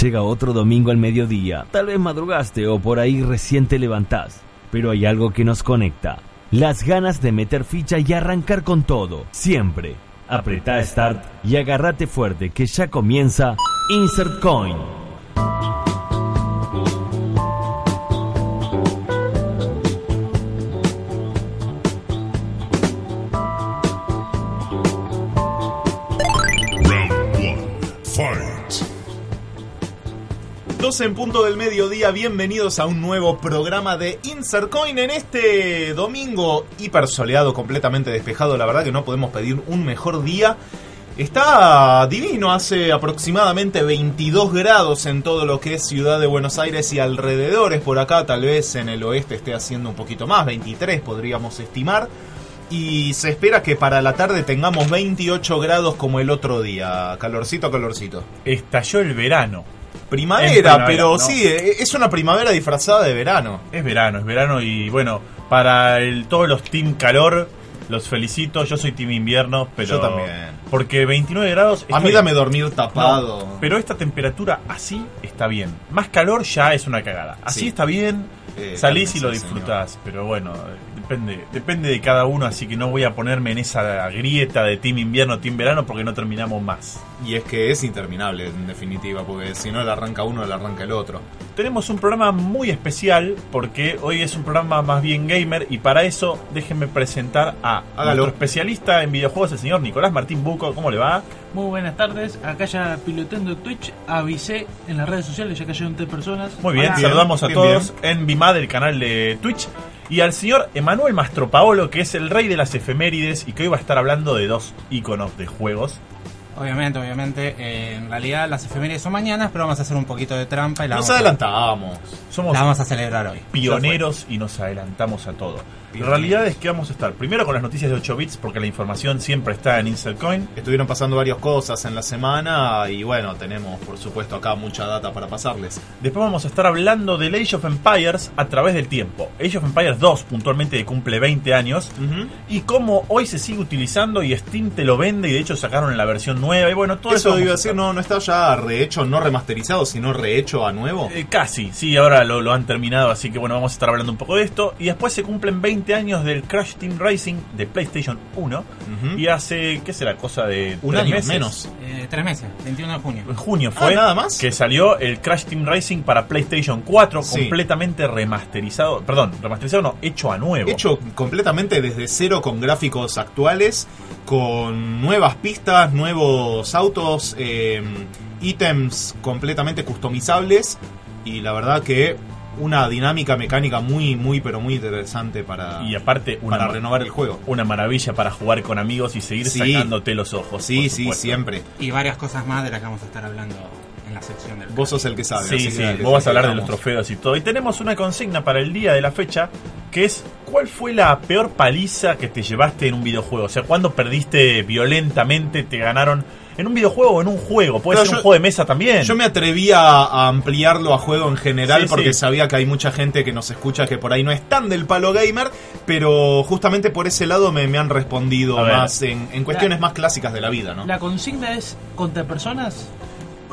Llega otro domingo al mediodía, tal vez madrugaste o por ahí recién te levantás, pero hay algo que nos conecta. Las ganas de meter ficha y arrancar con todo, siempre. Apretá Start y agárrate fuerte que ya comienza Insert Coin. 12 en punto del mediodía, bienvenidos a un nuevo programa de Insert Coin en este domingo hiper soleado, completamente despejado. La verdad que no podemos pedir un mejor día. Está divino, hace aproximadamente 22 grados en todo lo que es Ciudad de Buenos Aires y alrededores. Por acá, tal vez en el oeste esté haciendo un poquito más, 23 podríamos estimar. Y se espera que para la tarde tengamos 28 grados como el otro día. Calorcito, calorcito. Estalló el verano. Primavera, pero ¿no? sí, eh, es una primavera disfrazada de verano. Es verano, es verano y bueno, para el, todos los team calor, los felicito. Yo soy team invierno, pero. Yo también. Porque 29 grados. A mí dame dormir tapado. No, pero esta temperatura así está bien. Más calor ya es una cagada. Así Sí. está bien. Eh, salís y lo disfrutás. Pero bueno, depende, depende de cada uno. Así que no voy a ponerme en esa grieta de team invierno, team verano, porque no terminamos más. Y es que es interminable, en definitiva, porque si no le arranca uno, le arranca el otro. Tenemos un programa muy especial porque hoy es un programa más bien gamer y para eso déjenme presentar a Hágalo. nuestro especialista en videojuegos, el señor Nicolás Martín Buco. ¿Cómo le va? Muy buenas tardes, acá ya pilotando Twitch, avisé en las redes sociales, ya cayeron tres personas. Muy bien, Hola. Saludamos a bien, todos en Vimad, el canal de Twitch. Y al señor Emanuel Mastropaolo, que es el rey de las efemérides y que hoy va a estar hablando de dos iconos de juegos. Obviamente, obviamente. eh, en realidad las efemérides son mañanas, pero vamos a hacer un poquito de trampa y la, Nos vamos, a. Somos la vamos a celebrar hoy. pioneros y nos adelantamos a todo. La realidad es que vamos a estar primero con las noticias de 8 bits, porque la información siempre está en Inselcoin. Estuvieron pasando varias cosas en la semana y bueno, tenemos por supuesto acá mucha data para pasarles. Después vamos a estar hablando del Age of Empires a través del tiempo. Age of Empires 2 puntualmente cumple 20 años. Y cómo hoy se sigue utilizando y Steam te lo vende y de hecho sacaron la versión nueva. Y bueno, todo eso... Eso iba a decir, no, no está ya rehecho, no remasterizado, sino rehecho a nuevo. Eh, casi, sí, ahora lo, lo han terminado, así que bueno, vamos a estar hablando un poco de esto. Y después se cumplen 20 años del Crash Team Racing de PlayStation 1. Ujú. Y hace, ¿qué será? Cosa de... Un tres año meses. menos. Eh, tres meses, 21 de junio. En junio fue Ah, ¿nada más? que salió el Crash Team Racing para PlayStation 4 Sí. completamente remasterizado, perdón, remasterizado no, hecho a nuevo. Hecho completamente desde cero con gráficos actuales, con nuevas pistas, nuevos autos, eh, ítems completamente customizables y la verdad que una dinámica mecánica muy, muy, pero muy interesante para, y aparte una, para renovar el juego. una maravilla para jugar con amigos y seguir Sí. sacándote los ojos. Sí, sí, siempre. Y varias cosas más de las que vamos a estar hablando en la sección del Vos sos el que sabe. Sí, sí, dale, vos vas a hablar de los trofeos y todo. Y tenemos una consigna para el día de la fecha, que es ¿cuál fue la peor paliza que te llevaste en un videojuego? O sea, ¿cuándo perdiste violentamente, te ganaron en un videojuego o en un juego? Puede Claro, ser un yo- juego de mesa también. Yo me atrevía a ampliarlo a juego en general Sí, porque sí. sabía que hay mucha gente que nos escucha que por ahí no es tan del palo gamer, pero justamente por ese lado me, me han respondido más en, en cuestiones más clásicas de la vida, ¿no? La consigna es contra personas.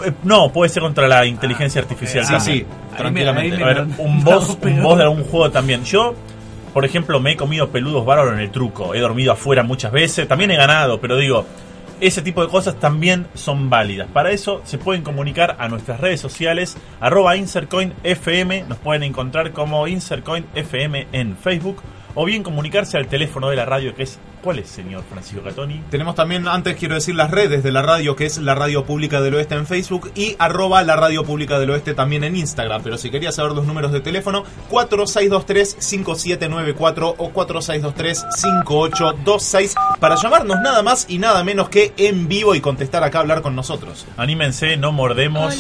Eh, No, puede ser contra la inteligencia artificial Sí, sí, Ahí tranquilamente. me- A ver, un No, boss, un boss de algún juego también. Yo, por ejemplo, me he comido peludos bárbaros en el truco. He dormido afuera muchas veces. También he ganado, pero digo, ese tipo de cosas también son válidas. Para eso se pueden comunicar a nuestras redes sociales, arroba. Nos pueden encontrar como InsertCoinFM en Facebook. O bien comunicarse al teléfono de la radio que es... ¿Cuál es, señor Francisco Catoni? Tenemos también, antes quiero decir, las redes de la radio, que es la Radio Pública del Oeste en Facebook y arroba la Radio Pública del Oeste también en Instagram. Pero si querías saber los números de teléfono, 4623-5794 o 4623-5826 para llamarnos nada más y nada menos que en vivo y contestar acá, hablar con nosotros. Anímense, no mordemos.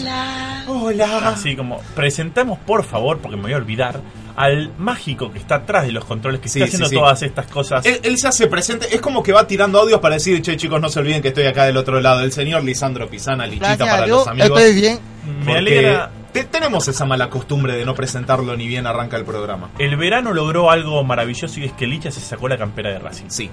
Hola. Así como, presentamos por favor, porque me voy a olvidar, al mágico que está atrás de los controles, que Sí, está haciendo sí. todas estas cosas. Él, él se hace presente, es como que va tirando audios para decir, che chicos, no se olviden que estoy acá del otro lado. El señor Lisandro Pisana, Lichita Gracias para los amigos. estoy bien. me Porque alegra. te- tenemos esa mala costumbre de no presentarlo ni bien arranca el programa. El verano logró algo maravilloso y es que Licha se sacó la campera de Racing. Sí,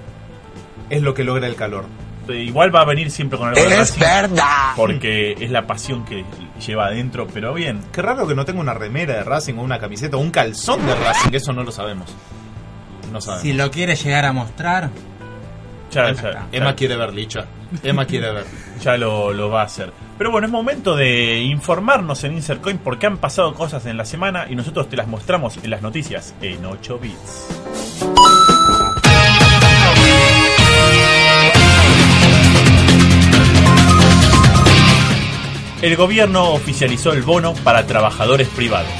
es lo que logra el calor. Eh, igual va a venir siempre con algo de Es Racing, verdad. Porque es la pasión que lleva adentro, pero bien. Qué raro que no tenga una remera de Racing o una camiseta o un calzón de Racing, eso no lo sabemos. No sabemos. Si lo quiere llegar a mostrar, Ya, Emma, ya- Emma quiere ver, Licha. Emma quiere ver. ya lo, lo va a hacer. Pero bueno, es momento de informarnos en Insercoin porque han pasado cosas en la semana y nosotros te las mostramos en las noticias en 8 bits. El gobierno oficializó el bono para trabajadores privados.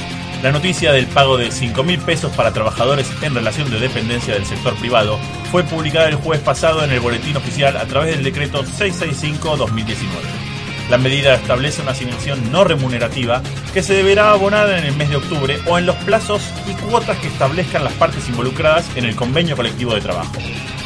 La noticia del pago de 5 mil pesos para trabajadores en relación de dependencia del sector privado fue publicada el jueves pasado en el boletín oficial a través del decreto 665-2019. La medida establece una asignación no remunerativa que se deberá abonar en el mes de octubre o en los plazos y cuotas que establezcan las partes involucradas en el convenio colectivo de trabajo.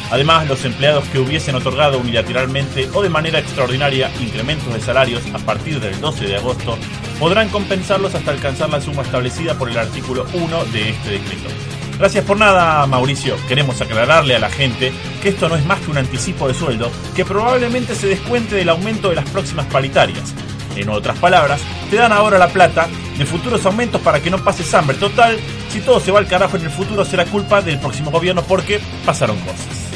Además, los empleados que hubiesen otorgado unilateralmente o de manera extraordinaria incrementos de salarios a partir del 12 de agosto podrán compensarlos hasta alcanzar la suma establecida por el artículo 1 de este decreto. Gracias por nada, Mauricio. Queremos aclararle a la gente que esto no es más que un anticipo de sueldo que probablemente se descuente del aumento de las próximas paritarias. En otras palabras, te dan ahora la plata de futuros aumentos para que no pases hambre. Total, si todo se va al carajo en el futuro será culpa del próximo gobierno porque pasaron cosas.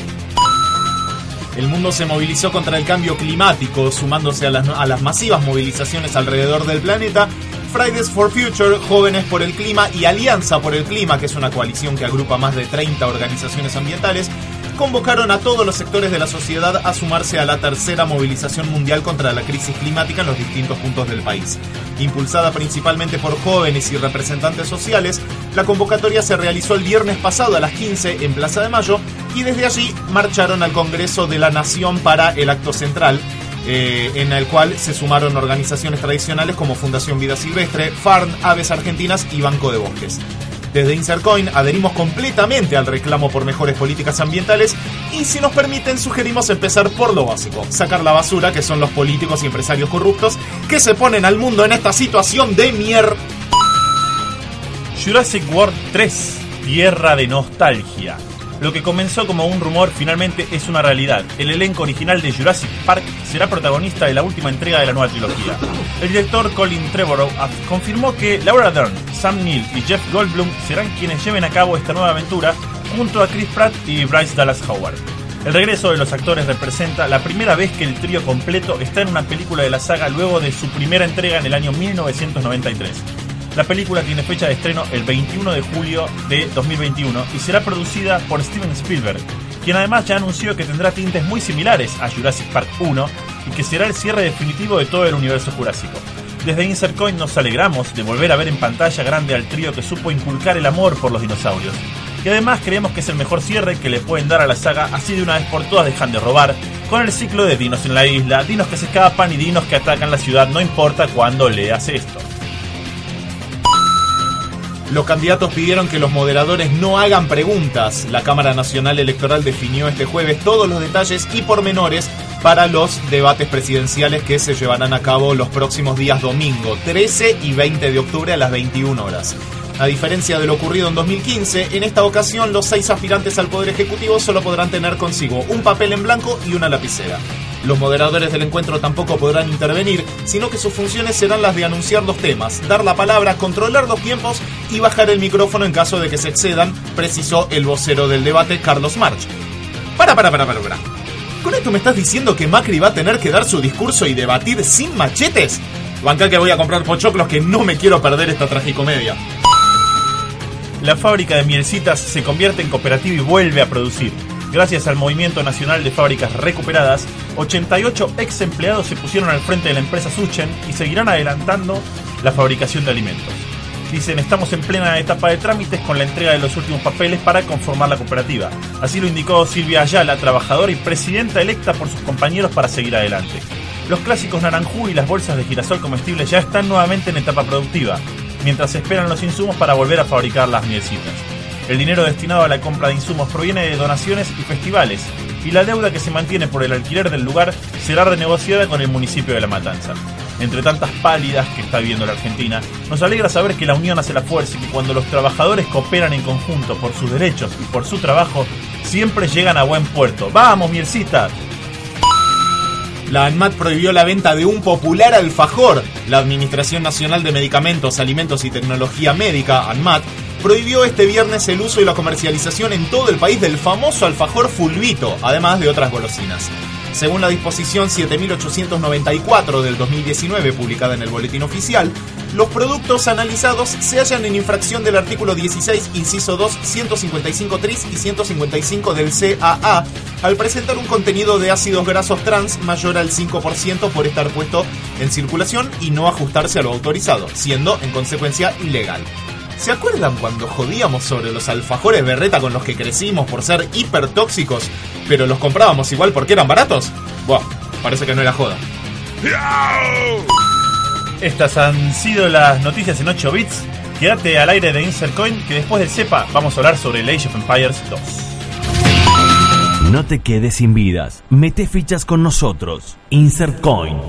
El mundo se movilizó contra el cambio climático, sumándose a las, masivas movilizaciones alrededor del planeta. Fridays for Future, Jóvenes por el Clima y Alianza por el Clima, que es una coalición que agrupa más de 30 organizaciones ambientales, convocaron a todos los sectores de la sociedad a sumarse a la tercera movilización mundial contra la crisis climática en los distintos puntos del país. Impulsada principalmente por jóvenes y representantes sociales, la convocatoria se realizó el viernes pasado a las 15 en Plaza de Mayo y desde allí marcharon al Congreso de la Nación para el acto central, eh, en el cual se sumaron organizaciones tradicionales como Fundación Vida Silvestre, FARN, Aves Argentinas y Banco de Bosques. Desde Insercoin adherimos completamente al reclamo por mejores políticas ambientales y si nos permiten sugerimos empezar por lo básico, sacar la basura que son los políticos y empresarios corruptos que se ponen al mundo en esta situación de mier... Jurassic World 3, Tierra de Nostalgia. Lo que comenzó como un rumor finalmente es una realidad. El elenco original de Jurassic Park será protagonista de la última entrega de la nueva trilogía. El director Colin Trevorrow confirmó que Laura Dern, Sam Neill y Jeff Goldblum serán quienes lleven a cabo esta nueva aventura junto a Chris Pratt y Bryce Dallas Howard. El regreso de los actores representa la primera vez que el trío completo está en una película de la saga luego de su primera entrega en el año 1993. La película tiene fecha de estreno el 21 de julio de 2021 y será producida por Steven Spielberg, quien además ya anunció que tendrá tintes muy similares a Jurassic Park 1 y que será el cierre definitivo de todo el universo jurásico. Desde Insert Coin nos alegramos de volver a ver en pantalla grande al trío que supo inculcar el amor por los dinosaurios. Y además creemos que es el mejor cierre que le pueden dar a la saga, así de una vez por todas dejan de robar, con el ciclo de dinos en la isla, dinos que se escapan y dinos que atacan la ciudad, no importa cuándo leas esto. Los candidatos pidieron que los moderadores no hagan preguntas. La Cámara Nacional Electoral definió este jueves todos los detalles y pormenores para los debates presidenciales que se llevarán a cabo los próximos días domingo, 13 y 20 de octubre a las 21 horas. A diferencia de lo ocurrido en 2015, en esta ocasión los seis aspirantes al Poder Ejecutivo solo podrán tener consigo un papel en blanco y una lapicera. Los moderadores del encuentro tampoco podrán intervenir, sino que sus funciones serán las de anunciar los temas, dar la palabra, controlar los tiempos y bajar el micrófono en caso de que se excedan, precisó el vocero del debate, Carlos March. Para, para, para, para, para. ¿Con esto me estás diciendo que Macri va a tener que dar su discurso y debatir sin machetes? Banca que voy a comprar pochoclos que no me quiero perder esta tragicomedia. La fábrica de mielcitas se convierte en cooperativa y vuelve a producir. Gracias al Movimiento Nacional de Fábricas Recuperadas, 88 ex empleados se pusieron al frente de la empresa Suchen y seguirán adelantando la fabricación de alimentos. Dicen, estamos en plena etapa de trámites con la entrega de los últimos papeles para conformar la cooperativa. Así lo indicó Silvia Ayala, trabajadora y presidenta electa por sus compañeros para seguir adelante. Los clásicos naranjú y las bolsas de girasol comestibles ya están nuevamente en etapa productiva, mientras esperan los insumos para volver a fabricar las mielcitas. El dinero destinado a la compra de insumos proviene de donaciones y festivales, y la deuda que se mantiene por el alquiler del lugar será renegociada con el municipio de La Matanza. Entre tantas pálidas que está viviendo la Argentina, nos alegra saber que la unión hace la fuerza y que cuando los trabajadores cooperan en conjunto por sus derechos y por su trabajo, siempre llegan a buen puerto. ¡Vamos, mielcitas! La ANMAT prohibió la venta de un popular alfajor. La Administración Nacional de Medicamentos, Alimentos y Tecnología Médica, ANMAT, prohibió este viernes el uso y la comercialización en todo el país del famoso alfajor fulvito, además de otras golosinas. Según la disposición 7894 del 2019 publicada en el Boletín Oficial, los productos analizados se hallan en infracción del artículo 16, inciso 2, 155 tris y 155 del CAA al presentar un contenido de ácidos grasos trans mayor al 5% por estar puesto en circulación y no ajustarse a lo autorizado, siendo en consecuencia ilegal. ¿Se acuerdan cuando jodíamos sobre los alfajores berreta con los que crecimos por ser hipertóxicos, pero los comprábamos igual porque eran baratos? Buah, parece que no era joda. Estas han sido las noticias en 8 bits. Quédate al aire de Insert Coin que después del CEPA vamos a hablar sobre el Age of Empires 2. No te quedes sin vidas. Mete fichas con nosotros. Insert Coin.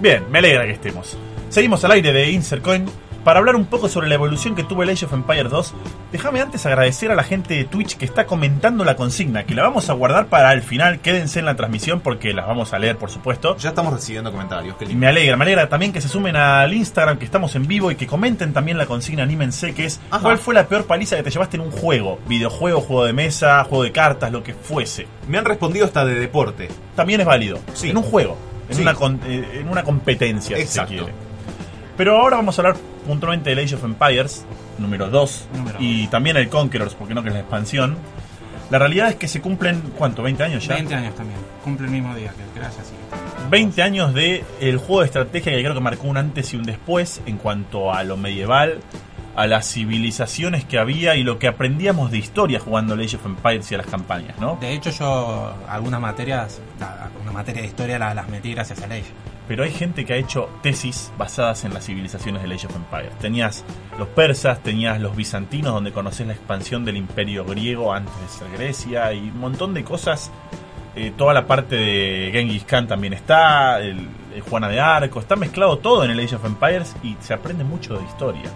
Bien, me alegra que estemos. Seguimos al aire de Insert Coin para hablar un poco sobre la evolución que tuvo el Age of Empires 2. Déjame antes agradecer a la gente de Twitch que está comentando la consigna, que la vamos a guardar para el final. Quédense en la transmisión porque las vamos a leer, por supuesto. Ya estamos recibiendo comentarios. Qué Y lindo. me alegra, me alegra también que se sumen al Instagram, que estamos en vivo y que comenten también la consigna, anímense, que es Ajá. cuál fue la peor paliza que te llevaste en un juego, videojuego, juego de mesa, juego de cartas, lo que fuese. Me han respondido hasta de deporte. También es válido, Sí. en un juego, en, Sí. una, eh, en una competencia, Exacto. si se quiere. Pero ahora vamos a hablar puntualmente del Age of Empires, número 2, Número y también el Conquerors, porque no que es la expansión. La realidad es que se cumplen, ¿cuánto? ¿20 años ya? 20 años también. Cumple el mismo día que gracias. que- 20 años de el juego de estrategia que creo que marcó un antes y un después en cuanto a lo medieval, a las civilizaciones que había y lo que aprendíamos de historia jugando Age of Empires y a las campañas, ¿no? De hecho, yo algunas materias, una materia de historia la- las metí gracias a ley. Pero hay gente que ha hecho tesis basadas en las civilizaciones del Age of Empires. Tenías los persas, tenías los bizantinos, donde conoces la expansión del imperio griego antes de ser Grecia, y un montón de cosas. Eh, toda la parte de Genghis Khan también está, el, el Juana de Arco, está mezclado todo en el Age of Empires y se aprende mucho de historia.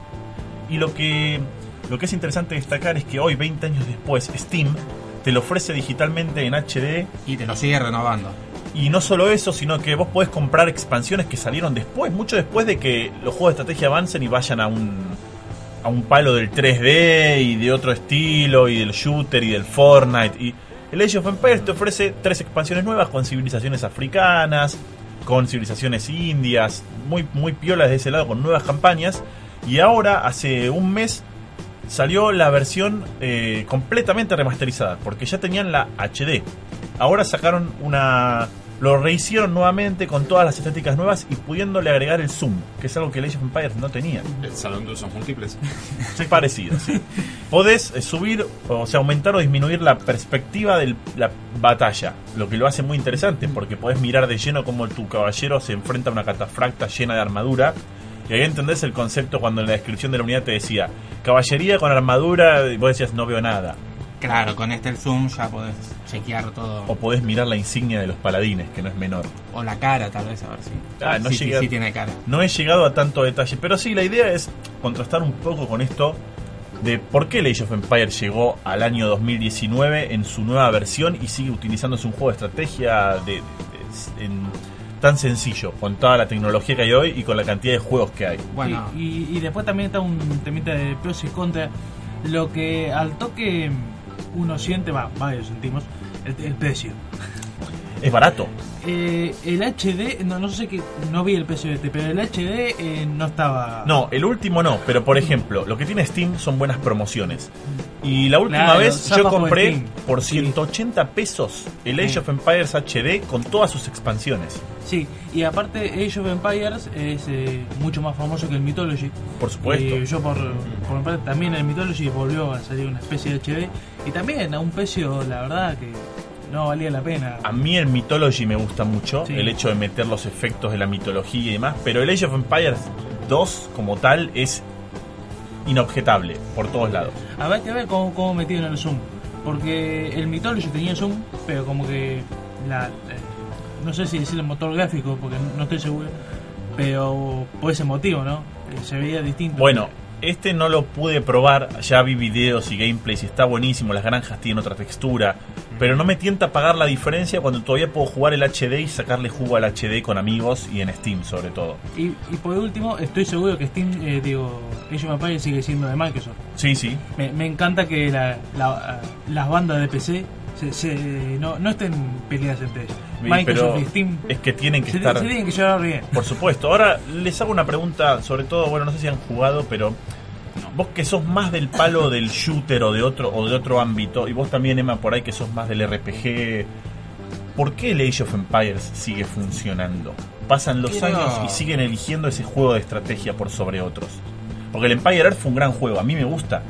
Y lo que, lo que es interesante destacar es que hoy, 20 años después, Steam te lo ofrece digitalmente en HD Y te lo sigue renovando. y no solo eso, sino que vos podés comprar expansiones que salieron después, mucho después de que los juegos de estrategia avancen y vayan a un, a un palo del 3D y de otro estilo, y del shooter y del Fortnite. Y el Age of Empires te ofrece tres expansiones nuevas con civilizaciones africanas, con civilizaciones indias, muy, muy piolas de ese lado, con nuevas campañas. Y ahora, hace un mes, salió la versión eh, completamente remasterizada, porque ya tenían la HD. Ahora sacaron una... Lo rehicieron nuevamente con todas las estéticas nuevas y pudiéndole agregar el zoom, que es algo que Age of Empires no tenía. El salón de usos múltiples. Es parecido, sí. Podés eh, subir, o sea, aumentar o disminuir la perspectiva de la batalla, lo que lo hace muy interesante, porque podés mirar de lleno como tu caballero se enfrenta a una catafracta llena de armadura. Y ahí entendés el concepto cuando en la descripción de la unidad te decía, caballería con armadura, y vos decías, no veo nada. Claro, con este el zoom ya podés chequear todo. O podés mirar la insignia de los paladines, que no es menor. O la cara, tal vez, a ver si. Ah, no sí, sí, llega- sí tiene cara. No he llegado a tanto detalle, pero sí, la idea es contrastar un poco con esto de por qué Age of Empires llegó al año 2019 en su nueva versión y sigue utilizándose un juego de estrategia de, de- de- en- tan sencillo, con toda la tecnología que hay hoy y con la cantidad de juegos que hay. Bueno, y después también está un temita de pros y contras. Lo que al toque uno siente, va, varios sentimos, el, el precio. Es barato. Eh, el HD, no, no sé qué, no vi el precio de este, pero el HD eh, no estaba. No, el último no, pero por ejemplo, lo que tiene Steam son buenas promociones. Y la última Claro, vez yo por compré Steam. por Sí. 180 pesos el Age Sí. of Empires HD con todas sus expansiones. Sí, y aparte Age of Empires es eh, mucho más famoso que el Mythology. Por supuesto. Y yo por, por mi parte también el Mythology volvió a salir una especie de HD y también a un precio, la verdad, que no valía la pena. A mí el Mythology me gusta mucho, Sí. el hecho de meter los efectos de la mitología y demás, pero el Age of Empires 2 como tal es inobjetable por todos lados. Habrá que ver cómo, cómo metieron el zoom. Porque el Mythology tenía zoom, pero como que la, eh, no sé si decir el motor gráfico, porque no estoy seguro, pero por ese motivo, ¿no? Eh, se veía distinto. Bueno, este no lo pude probar, ya vi videos y gameplays y está buenísimo, las granjas tienen otra textura, pero no me tienta pagar la diferencia cuando todavía puedo jugar el HD y sacarle jugo al HD con amigos y en Steam sobre todo. Y, y por último, estoy seguro que Steam, eh, digo, Age of Empires sigue siendo de Microsoft. Sí, sí. Me, me encanta que la- la- las bandas de PC se, se- no, no estén peleadas entre ellas. Sí, Microsoft pero y Steam es que tienen que se, estar... se tienen que llevar bien. Por supuesto. Ahora les hago una pregunta, sobre todo, bueno, no sé si han jugado, pero vos que sos más del palo del shooter o de otro o de otro ámbito, y vos también Emma por ahí que sos más del RPG, ¿por qué el Age of Empires sigue funcionando? Pasan los Quiero- años y siguen eligiendo ese juego de estrategia por sobre otros. Porque el Empire Earth fue un gran juego, a mí me gusta.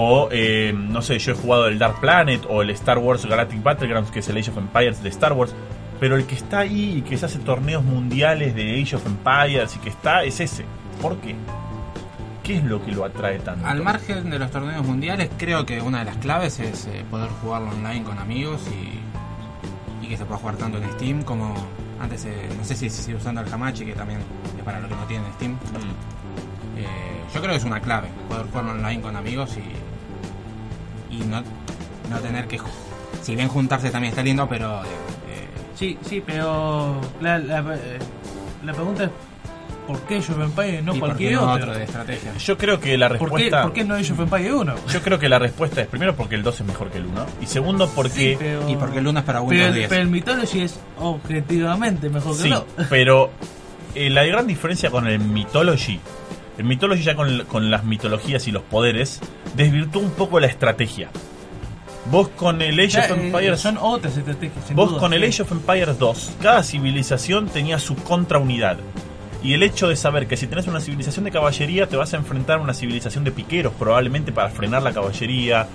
O, eh, no sé, yo he jugado el Dark Planet o el Star Wars Galactic Battlegrounds, que es el Age of Empires de Star Wars. Pero el que está ahí y que se hace torneos mundiales de Age of Empires y que está es ese. ¿Por qué? ¿Qué es lo que lo atrae tanto? Al margen de los torneos mundiales, creo que una de las claves es eh, poder jugarlo online con amigos y, y que se pueda jugar tanto en Steam como antes, eh, no sé si se sigue usando el Hamachi, que también es para los que no tienen Steam. Mm. Eh, yo creo que es una clave, poder jugarlo online con amigos y, y no, no tener que... Si bien juntarse también está lindo, pero... eh, eh, Sí, sí, pero la, la, eh, la pregunta es: ¿por qué Age of Empires no y cualquier no otro? otro de estrategia. Yo creo que la ¿Por qué, respuesta. ¿Por qué no Age of Empires 1? Yo creo que la respuesta es primero porque el 2 es mejor que el 1. Y segundo porque. Sí, pero, Y porque el 1 es para pero, Windows el- 10. pero el Mythology es objetivamente mejor que Sí, el otro. pero eh, la gran diferencia con el Mythology, el Mythology ya con, con las mitologías y los poderes, desvirtuó un poco la estrategia. Vos con el Age Ya, of eh, Empires, son otras estrategias. vos duda, con el. Age of Empires 2, cada civilización tenía su contraunidad. Y el hecho de saber que si tenés una civilización de caballería, te vas a enfrentar a una civilización de piqueros, probablemente para frenar la caballería.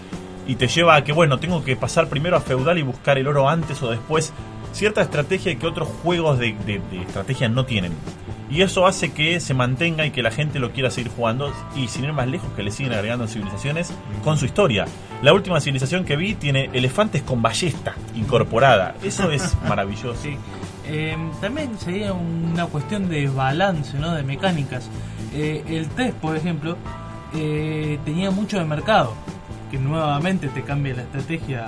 Y te lleva a que, bueno, tengo que pasar primero a feudal y buscar el oro antes o después. Cierta estrategia que otros juegos de, de- de estrategia no tienen. Y eso hace que se mantenga y que la gente lo quiera seguir jugando. Y sin ir más lejos, que le siguen agregando civilizaciones con su historia. La última civilización que vi tiene elefantes con ballesta incorporada. Eso es maravilloso. Sí. Eh, también sería una cuestión de balance, ¿no? De mecánicas. Eh, el 3, por ejemplo, eh, tenía mucho de mercado. Que nuevamente te cambia la estrategia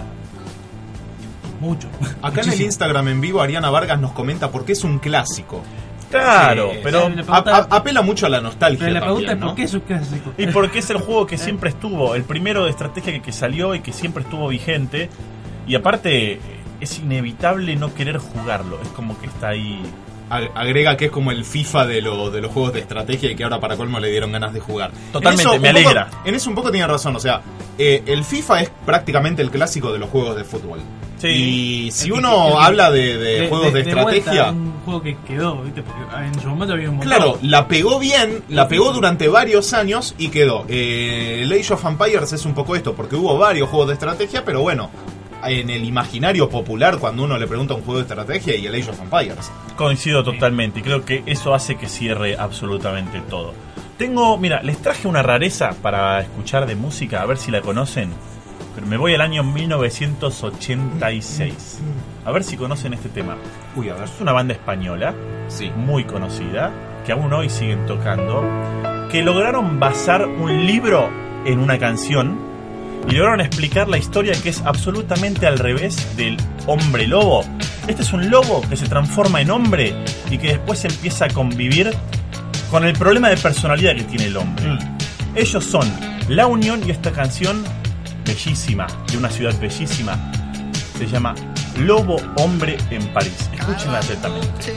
mucho. Acá en el. Instagram en vivo Ariana Vargas nos comenta por qué es un clásico. Claro, Eh, pero... A- a- apela mucho a la nostalgia. Pero la pregunta también, es: ¿no? ¿por qué es clásico? Y porque es el juego que siempre estuvo, el primero de estrategia que, que salió y que siempre estuvo vigente. Y aparte, es inevitable no querer jugarlo. Es como que está ahí. Ag- agrega que es como el FIFA de, lo- de los juegos de estrategia y que ahora para colmo le dieron ganas de jugar. Totalmente, eso, me un poco- alegra. en eso un poco tiene razón, o sea, eh, el FIFA es prácticamente el clásico de los juegos de fútbol. Sí. Y si que- uno que- habla de, de juegos de, estrategia, un juego que quedó, ¿viste? Porque en su momento había un montón. claro, la pegó bien, la pegó durante varios años y quedó. Eh, el Age of Empires es un poco esto, porque hubo varios juegos de estrategia, pero bueno, en el imaginario popular, cuando uno le pregunta un juego de estrategia y el Age of Empires. Coincido totalmente y creo que eso hace que cierre absolutamente todo. Tengo, mira, les traje una rareza para escuchar de música, a ver si la conocen. Pero me voy al año 1986. A ver si conocen este tema. Uy, a ver. Es una banda española, Sí. muy conocida, que aún hoy siguen tocando, que lograron basar un libro en una canción y lograron explicar la historia que es absolutamente al revés del hombre lobo. Este es un lobo que se transforma en hombre y que después empieza a convivir con el problema de personalidad que tiene el hombre. Mm. Ellos son La Unión y esta canción bellísima, de una ciudad bellísima, se llama Lobo Hombre en París. Escúchenla atentamente.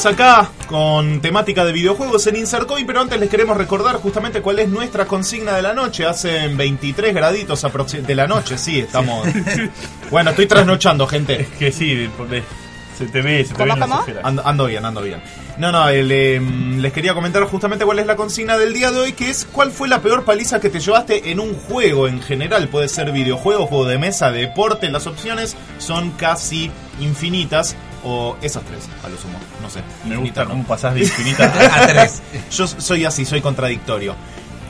Seguimos acá con temática de videojuegos en Insercoin, pero antes les queremos recordar justamente cuál es nuestra consigna de la noche. Hacen 23 graditos de la noche, sí, estamos... bueno, estoy trasnochando, gente. Es que sí, se te ve, se te ¿Cómo, las cómo? Ando, ando bien, ando bien. No, no, el, eh, les quería comentar justamente cuál es la consigna del día de hoy, que es cuál fue la peor paliza que te llevaste en un juego en general. Puede ser videojuego, juego de mesa, deporte. Las opciones son casi infinitas. O esas tres, a lo sumo. No sé. Me gusta no. cómo pasás de infinita A tres. Yo soy así, soy contradictorio.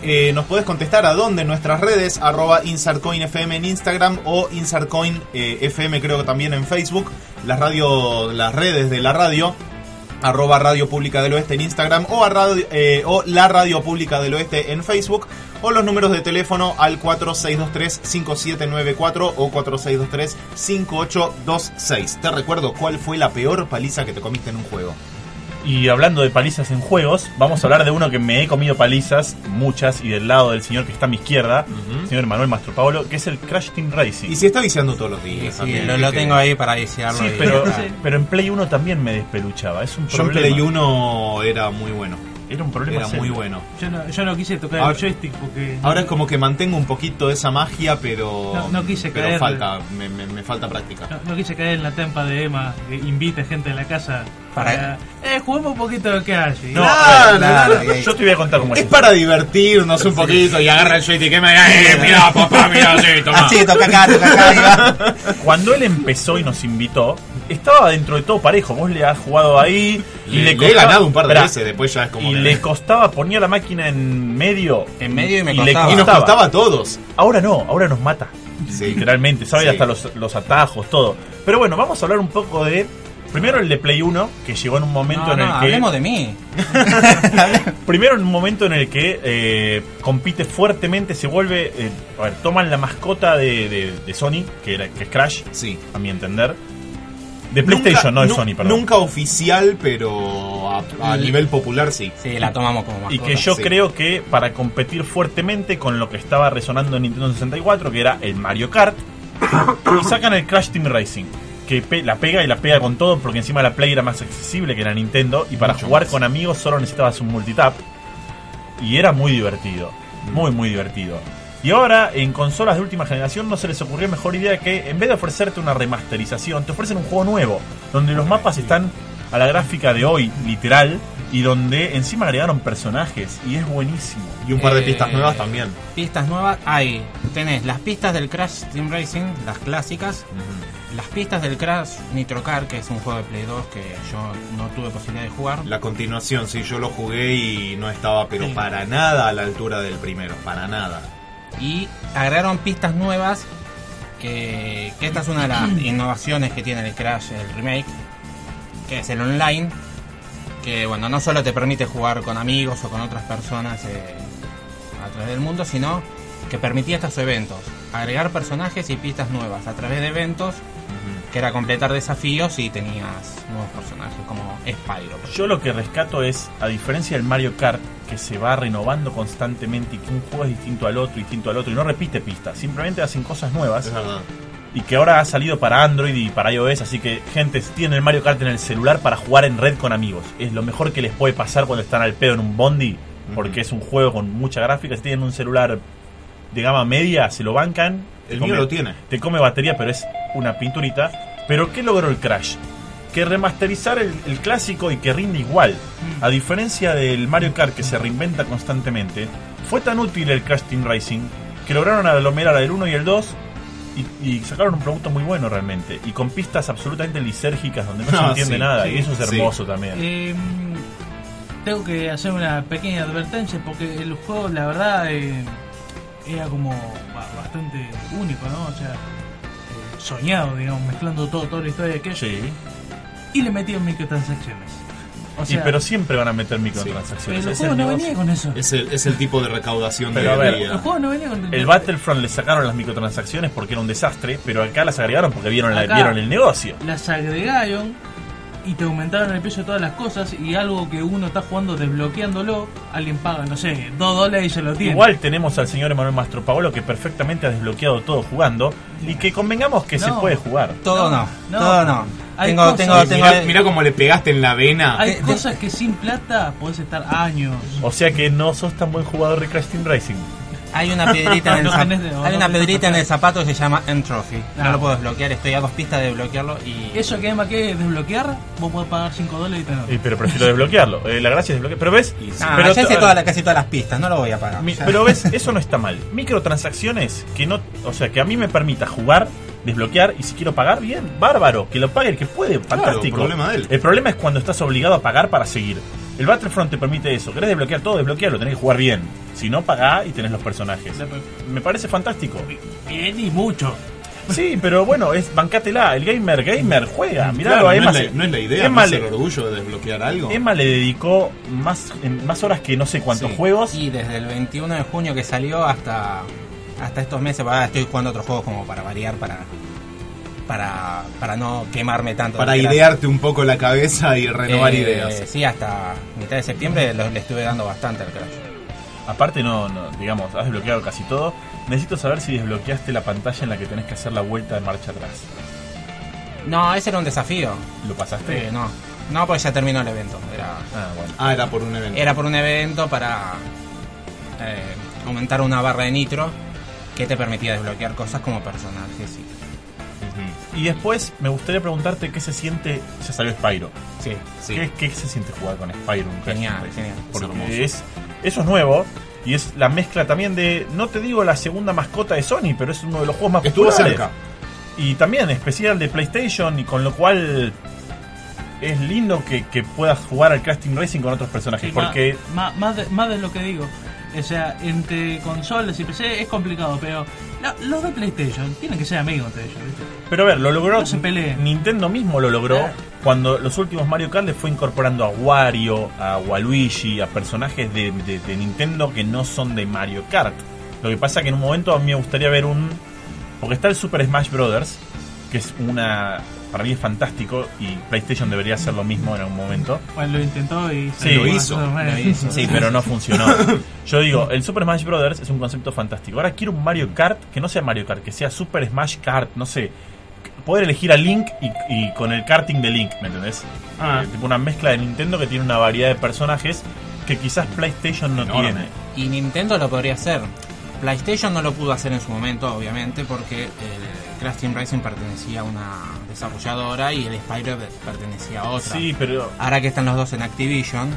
Eh, nos podés contestar a dónde en nuestras redes, arroba InsartCoinFM en Instagram o InsartCoin eh, FM creo que también en Facebook, las, radio, las redes de la radio, arroba Radio Pública del Oeste en Instagram o, a radio, eh, o la Radio Pública del Oeste en Facebook o los números de teléfono al 4623-5794 o 4623-5826. Te recuerdo cuál fue la peor paliza que te comiste en un juego. Y hablando de palizas en juegos, vamos a hablar de uno que me he comido palizas, muchas, y del lado del señor que está a mi izquierda, Ujú. señor Manuel Mastro Paolo, que es el Crash Team Racing. Y si está viciando todos los días. sí, también, lo, tengo ahí para desearlo. Sí, pero, pero en Play 1 también me despeluchaba, es un Yo en problema. Play 1 era muy bueno. Era un problema Era serio. muy bueno. Yo no, yo no quise tocar Ahora- el joystick porque. Ahora es como que mantengo un poquito esa magia, pero. No- no quise Pero caer. falta, me, me- me falta práctica. No, no quise caer en la tempa de Emma que invite gente a la casa Para- para. Eh, juguemos un poquito de. Y- No, Claro, claro, y Yo te voy a contar cómo es. Es para divertirnos un poquito y agarra el joystick que me eh, mira papá, mira, sí, toma. Así, toca acá, toca acá. y. Cuando él empezó y nos invitó, estaba dentro de todo parejo. Vos le has jugado ahí y Le, le, le he costaba- ganado un par de veces, después ya es como. Y que- le costaba, ponía la máquina en medio. En medio y me le costaba. y nos costaba a todos. Ahora no, ahora nos mata. Sí. Literalmente, sabe Sí. hasta los, los atajos, todo. Pero bueno, vamos a hablar un poco de. Primero el de Play 1, que llegó en un momento No, en el no, que. hablemos de mí. Primero en un momento en el que eh, compite fuertemente, se vuelve. eh, a ver, toman la mascota de, de- de Sony, que, era, que es Crash, Sí. a mi entender. De PlayStation, no de Sony, perdón. Nunca oficial, pero a, a nivel popular sí. Sí, la tomamos como mascota. Y que yo sí. creo que para competir fuertemente con lo que estaba resonando en Nintendo 64, que era el Mario Kart, y sacan el Crash Team Racing, que pe- la pega y la pega con todo, porque encima la Play era más accesible que la Nintendo, y para Mucho jugar más. con amigos solo necesitabas un multitap, y era muy divertido, muy muy divertido. Y ahora, en consolas de última generación, no se les ocurrió mejor idea que, en vez de ofrecerte una remasterización, te ofrecen un juego nuevo, donde los mapas están a la gráfica de hoy, literal, y donde encima agregaron personajes, y es buenísimo. Y un par de Eh, pistas nuevas también. Pistas nuevas, hay. Tenés las pistas del Crash Team Racing, las clásicas. Las pistas del Crash Nitro Car, que es un juego de Play 2 que yo no tuve posibilidad de jugar. La continuación, sí, yo lo jugué y no estaba, pero Sí. para nada a la altura del primero, para nada. Y agregaron pistas nuevas. Que, que esta es una de las innovaciones que tiene el Crash, el remake. Que es el online. Que bueno, no solo te permite jugar con amigos o con otras personas eh, a través del mundo, sino que permitía estos eventos. Agregar personajes y pistas nuevas a través de eventos. Que era completar desafíos y tenías nuevos personajes como Spyro. Yo lo que rescato es, a diferencia del Mario Kart, que se va renovando constantemente y que un juego es distinto al otro, distinto al otro, y no repite pistas, simplemente hacen cosas nuevas, Es verdad. y que ahora ha salido para Android y para iOS, así que gente, si tienen el Mario Kart en el celular para jugar en red con amigos, es lo mejor que les puede pasar cuando están al pedo en un bondi, porque es un juego con mucha gráfica, si tienen un celular de gama media, se lo bancan. El mío come- lo tiene. Te come batería, pero es una pinturita. Pero ¿qué logró el Crash? Que remasterizar el, el clásico y que rinde igual. A diferencia del Mario Kart que se reinventa constantemente, fue tan útil el Crash Team Racing que lograron aglomerar el 1 y el 2 y, y sacaron un producto muy bueno realmente. Y con pistas absolutamente lisérgicas donde no se Ah, entiende sí, nada. sí, y eso es sí. hermoso también. Eh, tengo que hacer una pequeña advertencia porque el juego, la verdad, eh, era como ba- bastante único, ¿no? O sea, soñado, digamos, mezclando todo, toda la historia de aquello. Sí. Y le metían microtransacciones. O Y pero siempre van a meter pero microtransacciones. el es juego el no negocio. venía con eso. Es el, es el tipo de recaudación Pero de a ver, día. El juego no venía con El Battlefront le sacaron las microtransacciones porque era un desastre, pero acá las agregaron porque vieron, la- vieron el negocio. Las agregaron y te aumentaron el precio de todas las cosas y algo que uno está jugando desbloqueándolo, alguien paga, no sé, dos dólares y se lo tiene. Igual tenemos al señor Emanuel Mastro Paolo que perfectamente ha desbloqueado todo jugando y que convengamos que se puede jugar. Todo no, No, todo no. Tengo, cosas- tengo, tengo. mirá, mirá cómo le pegaste en la vena. Hay de- cosas que sin plata podés estar años. O sea que no sos tan buen jugador de Crash Team Racing. Hay una piedrita en el zapato. Hay una piedrita en el zapato que se llama End Trophy. No lo puedo desbloquear, estoy a dos pistas de desbloquearlo y. Eso que además que desbloquear, vos podés pagar 5 dólares y tenerlo. Eh, pero prefiero desbloquearlo. Eh, la gracia es desbloquear. Pero ves, Ah, pero ya hice to- toda la- casi todas las pistas, no lo voy a pagar. Mi- pero ves, eso no está mal. Microtransacciones que no, o sea, que a mí me permita jugar, desbloquear y si quiero pagar, bien, bárbaro, que lo pague el que puede, fantástico. problema de él. El problema es cuando estás obligado a pagar para seguir. El Battlefront te permite eso. ¿Querés desbloquear todo? Desbloquearlo, tenés que jugar bien. Si no, pagá y tenés los personajes. Me parece fantástico. Bien y mucho. Sí, pero bueno, es bancátela. El gamer, gamer, juega. Mirá, Claro, no, no es la idea, Emma no es le- el orgullo de desbloquear algo. Emma le dedicó más, más horas que no sé cuántos Sí. juegos. Y desde el 21 de junio que salió hasta hasta estos meses, estoy jugando otros juegos como para variar, para para, para no quemarme tanto. Para idearte un poco la cabeza y renovar Eh, ideas. Sí, hasta mitad de septiembre lo- le estuve dando bastante al Crash. Aparte, no, no, digamos, has desbloqueado casi todo. Necesito saber si desbloqueaste la pantalla en la que tenés que hacer la vuelta de marcha atrás. No, ese era un desafío. ¿Lo pasaste? Eh, no, no, porque ya terminó el evento. Era, Ah, bueno. Ah, era por un evento. era por un evento para eh, aumentar una barra de nitro que te permitía desbloquear cosas como personajes. Y, Y después me gustaría preguntarte qué se siente. Ya salió Spyro. sí, Sí. ¿Qué, qué se siente jugar con Spyro? Genial, genial. Porque Es eso es nuevo. Y es la mezcla también de, no te digo la segunda mascota de Sony, pero es uno de los juegos más Estuvo populares. cerca. Y también especial de PlayStation, y con lo cual es lindo que, que puedas jugar al Team Racing con otros personajes. Sí, porque más, más, de, más de lo que digo. O sea, entre consolas y PC es complicado, pero la- los de PlayStation tienen que ser amigos entre ellos, ¿viste? Pero a ver, lo logró. No se peleen. Nintendo mismo lo logró Ah. cuando los últimos Mario Kart le fue incorporando a Wario, a Waluigi, a personajes de, de- de Nintendo que no son de Mario Kart. Lo que pasa que en un momento a mí me gustaría ver un. Porque está el Super Smash Brothers, que es una. Para mí es fantástico y PlayStation debería hacer lo mismo en algún momento. Bueno, lo intentó y Sí, lo hizo, lo hizo. Sí, pero no funcionó. Yo digo, el Super Smash Brothers es un concepto fantástico. Ahora quiero un Mario Kart que no sea Mario Kart, que sea Super Smash Kart, no sé. Poder elegir a Link y, y con el karting de Link, ¿me entendés? Ah. Eh, tipo una mezcla de Nintendo que tiene una variedad de personajes que quizás PlayStation no Enorme. tiene. Y Nintendo lo podría hacer. PlayStation no lo pudo hacer en su momento, obviamente, porque Crash Team Racing pertenecía a una desarrolladora y el Spyro pertenecía a otra. Sí, pero Ahora que están los dos en Activision,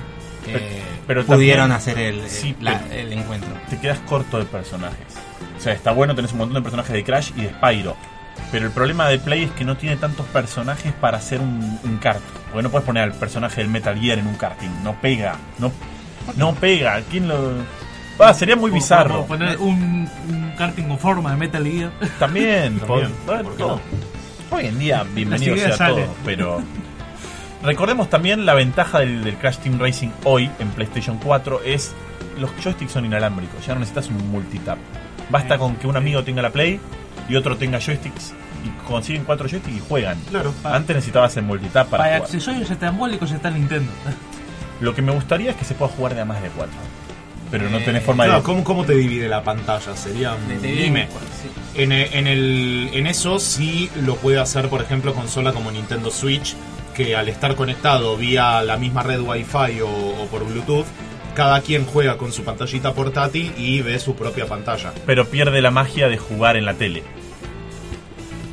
Pero- eh, pero pudieron también- hacer el, Sí, la- pero- el encuentro. te quedas corto de personajes. O sea, está bueno, tenés un montón de personajes de Crash y de Spyro. Pero el problema de Play es que no tiene tantos personajes para hacer un, un kart. Porque no puedes poner al personaje del Metal Gear en un karting. No pega. No, no pega. ¿Quién lo.? Ah, sería muy bizarro. poner un, un karting con forma de Metal Gear. También. También, por- ¿por qué. Hoy en día, bienvenido sea salen. todo. Pero. Recordemos también la ventaja del, del Crash Team Racing hoy en PlayStation 4 es los joysticks son inalámbricos, ya no necesitas un multitap. Basta con que un amigo tenga la Play y otro tenga joysticks y consiguen cuatro joysticks y juegan. Claro. Antes necesitabas el multitap para Para jugar. accesorios estambólicos está Nintendo. Lo que me gustaría es que se pueda jugar de a más de cuatro. Pero no tenés forma Claro, de... ¿cómo, ¿Cómo te divide la pantalla? Sería Dime. sí. En, en, el, en eso sí lo puede hacer, por ejemplo, consola como Nintendo Switch, que al estar conectado vía la misma red Wi-Fi o, o por Bluetooth, cada quien juega con su pantallita portátil y ve su propia pantalla. Pero pierde la magia de jugar en la tele.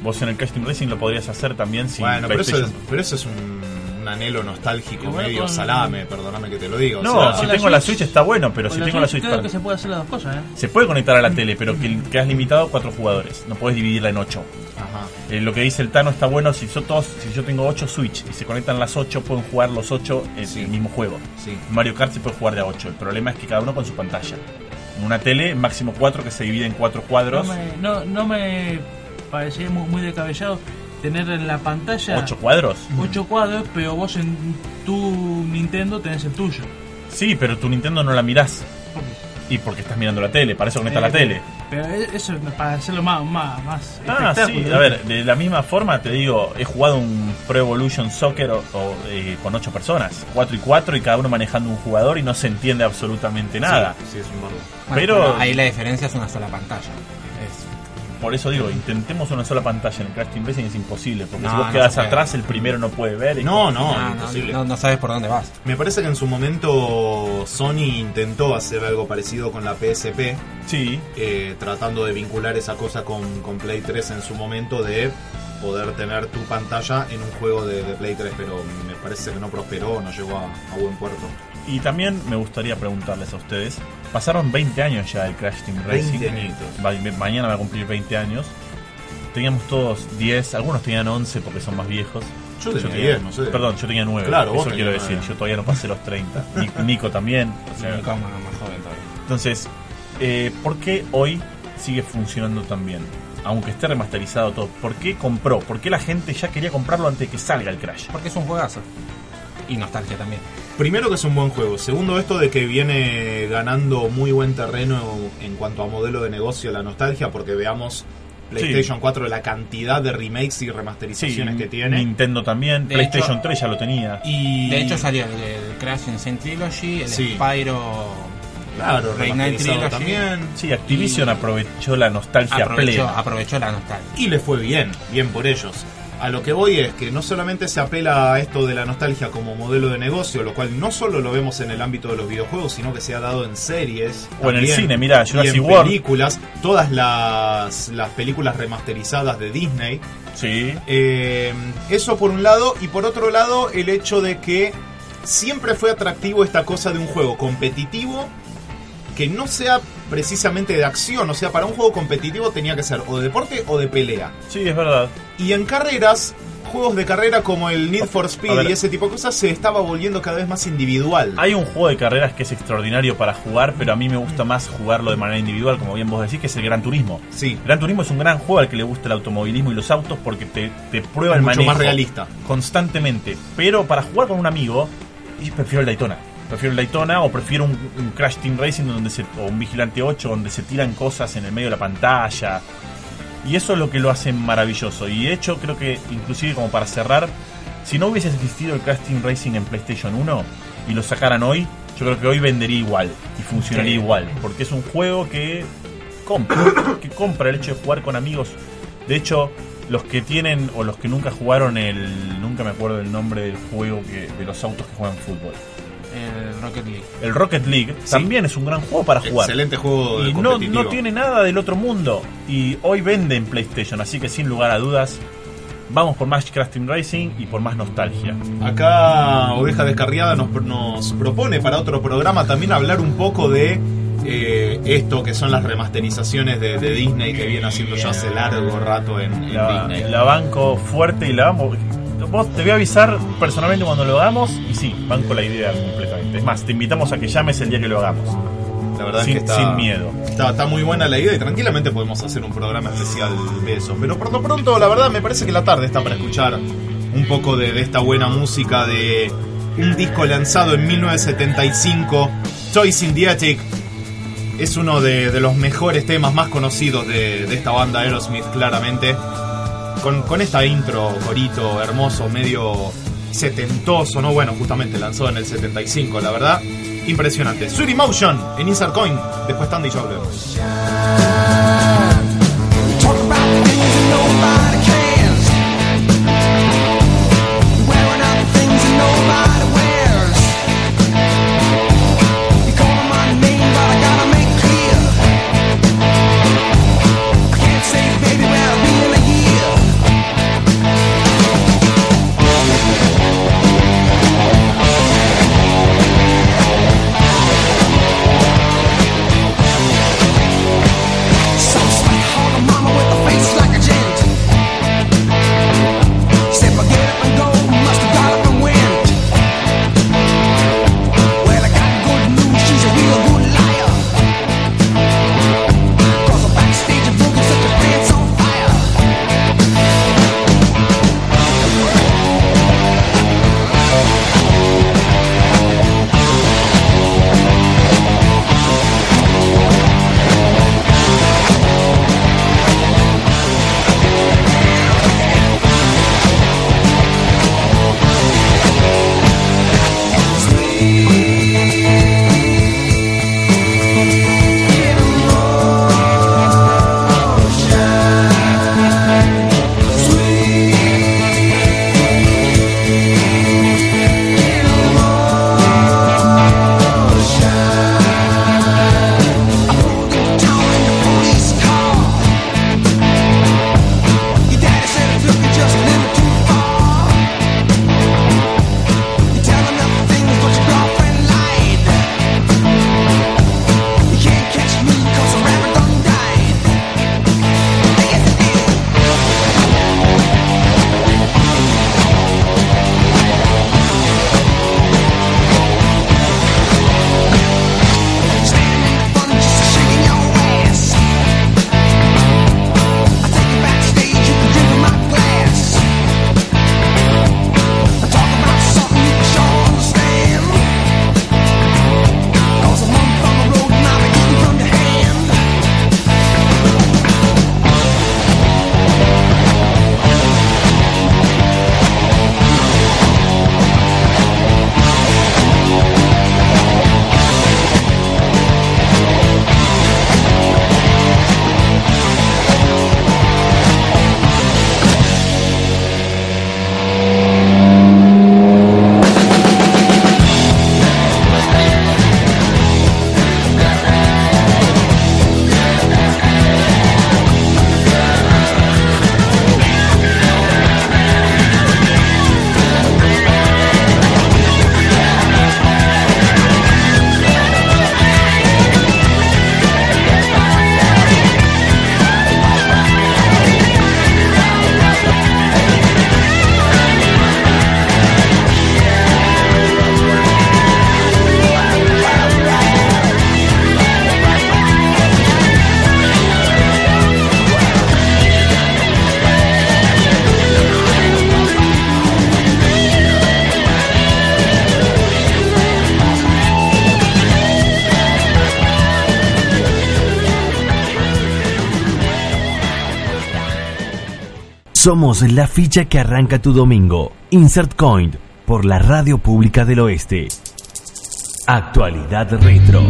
Vos en el Team Racing lo podrías hacer también si bueno, pero eso, es, pero eso es un, un anhelo nostálgico, medio con- salame, perdóname que te lo diga. o No, sea, si la tengo la Switch- está bueno, pero si la tengo la Switch... creo para- que se puede hacer las dos cosas, ¿eh? Se puede conectar a la tele, pero que quedas limitado a cuatro jugadores. No puedes dividirla en ocho. ajá. Eh, lo que dice el Tano está bueno. Si, son todos, si yo tengo 8 Switch y se conectan las 8, pueden jugar los 8 en Sí. el mismo juego. Sí. Mario Kart se puede jugar de a 8. El problema es que cada uno con su pantalla. En una tele, máximo 4 que se divide en 4 No cuadros. me, no, no me parecía muy, muy descabellado tener en la pantalla 8 cuadros. ocho cuadros, pero vos en tu Nintendo tenés el tuyo. Sí, pero tu Nintendo no la mirás. ¿Por qué? Y porque estás mirando la tele, para eso conecta la Eh, tele. Pero eso es para hacerlo más, más, más Ah, sí, a ver, de la misma forma te digo, he jugado un Pro Evolution Soccer o, o, eh, con ocho personas, 4 y 4 y cada uno manejando un jugador y no se entiende absolutamente nada. Sí, sí, es un. Bueno, Pero- ahí la diferencia es una sola pantalla. Por eso digo, intentemos una sola pantalla en el Crash Team Racing es imposible, porque No, si vos no puede. atrás el primero no puede ver. y- No, no, no, no, imposible. no- no sabes por dónde vas. Me parece que en su momento Sony intentó hacer algo parecido con la PSP, Sí, eh, tratando de vincular esa cosa con, con Play 3 en su momento de poder tener tu pantalla en un juego de, de Play 3, pero me parece que no prosperó, no llegó a, a buen puerto. y también me gustaría preguntarles a ustedes, pasaron 20 años ya el Crash Team Racing. 20 añitos. Va- mañana va a cumplir 20 años. Teníamos todos 10, algunos tenían 11 porque son más viejos. Yo tenía 10, no sé. Perdón, yo tenía 9. Claro, eso quiero decir. Yo todavía no pasé los 30. Ni- Nico también. o sea, Sí, como más joven todavía. entonces, eh, ¿por qué hoy sigue funcionando tan bien? Aunque esté remasterizado todo. ¿Por qué compró? ¿Por qué la gente ya quería comprarlo antes de que salga el Crash? Porque es un juegazo. Y nostalgia también. Primero que es un buen juego. Segundo esto de que viene ganando muy buen terreno en cuanto a modelo de negocio la nostalgia, porque veamos PlayStation 4 la cantidad de remakes y remasterizaciones que tiene. Nintendo también. De PlayStation hecho- 3 ya lo tenía. Y De hecho salió el, el Crash Insane Trilogy, el Sí. Spyro claro, Trilogy. también. Sí, Activision Y- aprovechó la nostalgia aprovechó, plena. aprovechó la nostalgia. Y le fue bien, bien por ellos. A lo que voy es que no solamente se apela a esto de la nostalgia como modelo de negocio, lo cual no solo lo vemos en el ámbito de los videojuegos, sino que se ha dado en series. O en el cine, Jurassic en World. películas, todas las, las películas remasterizadas de Disney. Sí. Eh, eso por un lado, y por otro lado, el hecho de que siempre fue atractivo esta cosa de un juego competitivo que no sea precisamente de acción, o sea, para un juego competitivo tenía que ser o de deporte o de pelea. Sí, es verdad. Y en carreras, juegos de carrera como el Need for Speed y ese tipo de cosas se estaba volviendo cada vez más individual. Hay un juego de carreras que es extraordinario para jugar, pero a mí me gusta más jugarlo de manera individual, como bien vos decís, que es el Gran Turismo. Sí, Gran Turismo es un gran juego al que le gusta el automovilismo y los autos porque te, te prueba es el mucho manejo más realista. constantemente. Pero para jugar con un amigo, y prefiero el Daytona. Prefiero el Daytona o prefiero un, un Crash Team Racing donde se, o un Vigilante 8 donde se tiran cosas en el medio de la pantalla. Y eso es lo que lo hace maravilloso. Y de hecho creo que inclusive como para cerrar, si no hubiese existido el Crash Team Racing en PlayStation 1 y lo sacaran hoy, yo creo que hoy vendería igual y funcionaría Sí. igual. Porque es un juego que compra, que compra el hecho de jugar con amigos. De hecho, los que tienen o los que nunca jugaron el, nunca me acuerdo del nombre del juego que, de los autos que juegan fútbol. El Rocket League. El Rocket League Sí. también es un gran juego para jugar. Excelente juego de Y no, no tiene nada del otro mundo. Y hoy vende en PlayStation, así que sin lugar a dudas, vamos por más Crash Team Racing y por más nostalgia. Acá Oveja Descarriada nos, nos propone para otro programa también hablar un poco de eh, esto que son las remasterizaciones de, de Disney que viene haciendo ya hace largo rato en, en La, Disney. la banco fuerte y la vamos. Vos te voy a avisar personalmente cuando lo hagamos y sí, banco la idea completamente. Es más, te invitamos a que llames el día que lo hagamos. La verdad sin, es que está, sin miedo. Está, está muy buena la idea y tranquilamente podemos hacer un programa especial de eso. Pero por lo pronto, la verdad, me parece que la tarde está para escuchar un poco de, de esta buena música de un disco lanzado en 1975, Toys in the Attic. Es uno de, de los mejores temas más conocidos de, de esta banda Aerosmith, claramente. Con, esta intro, corito, hermoso, medio setentoso, ¿no? Bueno, justamente lanzado en el 75, la verdad. Impresionante. Sweet Emotion en Insert Coin. Después Tandy y yo hablemos. Somos la ficha que arranca tu domingo. Insert Coin por la Radio Pública del Oeste. Actualidad Retro.